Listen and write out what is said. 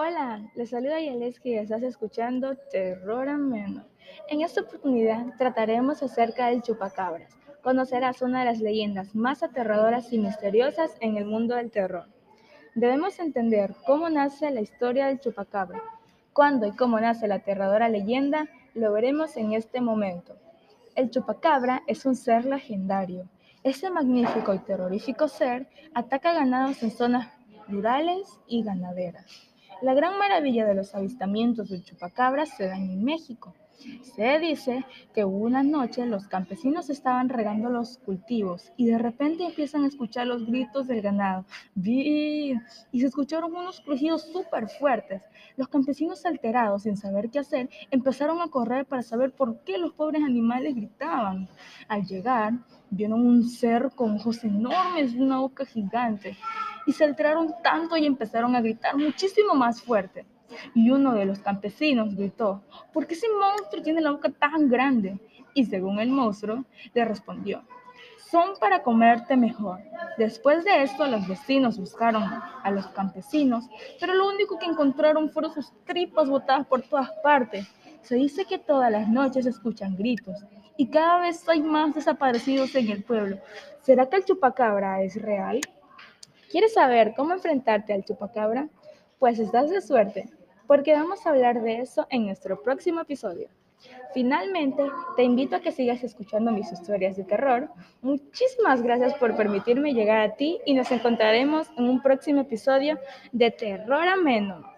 Hola, les saluda Yaleski y estás escuchando Terror Ameno. En esta oportunidad trataremos acerca del chupacabras. Conocerás una de las leyendas más aterradoras y misteriosas en el mundo del terror. Debemos entender cómo nace la historia del chupacabra. Cuándo y cómo nace la aterradora leyenda lo veremos en este momento. El chupacabra es un ser legendario. Este magnífico y terrorífico ser ataca ganados en zonas rurales y ganaderas. La gran maravilla de los avistamientos del chupacabras se dan en México. Se dice que una noche los campesinos estaban regando los cultivos y de repente empiezan a escuchar los gritos del ganado. Y se escucharon unos crujidos súper fuertes. Los campesinos alterados, sin saber qué hacer, empezaron a correr para saber por qué los pobres animales gritaban. Al llegar, vieron un ser con ojos enormes y una boca gigante y se alteraron tanto y empezaron a gritar muchísimo más fuerte. Y uno de los campesinos gritó, ¿por qué ese monstruo tiene la boca tan grande? Y según el monstruo, le respondió, son para comerte mejor. Después de esto, los vecinos buscaron a los campesinos, pero lo único que encontraron fueron sus tripas botadas por todas partes. Se dice que todas las noches se escuchan gritos y cada vez hay más desaparecidos en el pueblo. ¿Será que el chupacabra es real? ¿Quieres saber cómo enfrentarte al chupacabra? Pues estás de suerte, porque vamos a hablar de eso en nuestro próximo episodio. Finalmente, te invito a que sigas escuchando mis historias de terror. Muchísimas gracias por permitirme llegar a ti y nos encontraremos en un próximo episodio de Terror Ameno.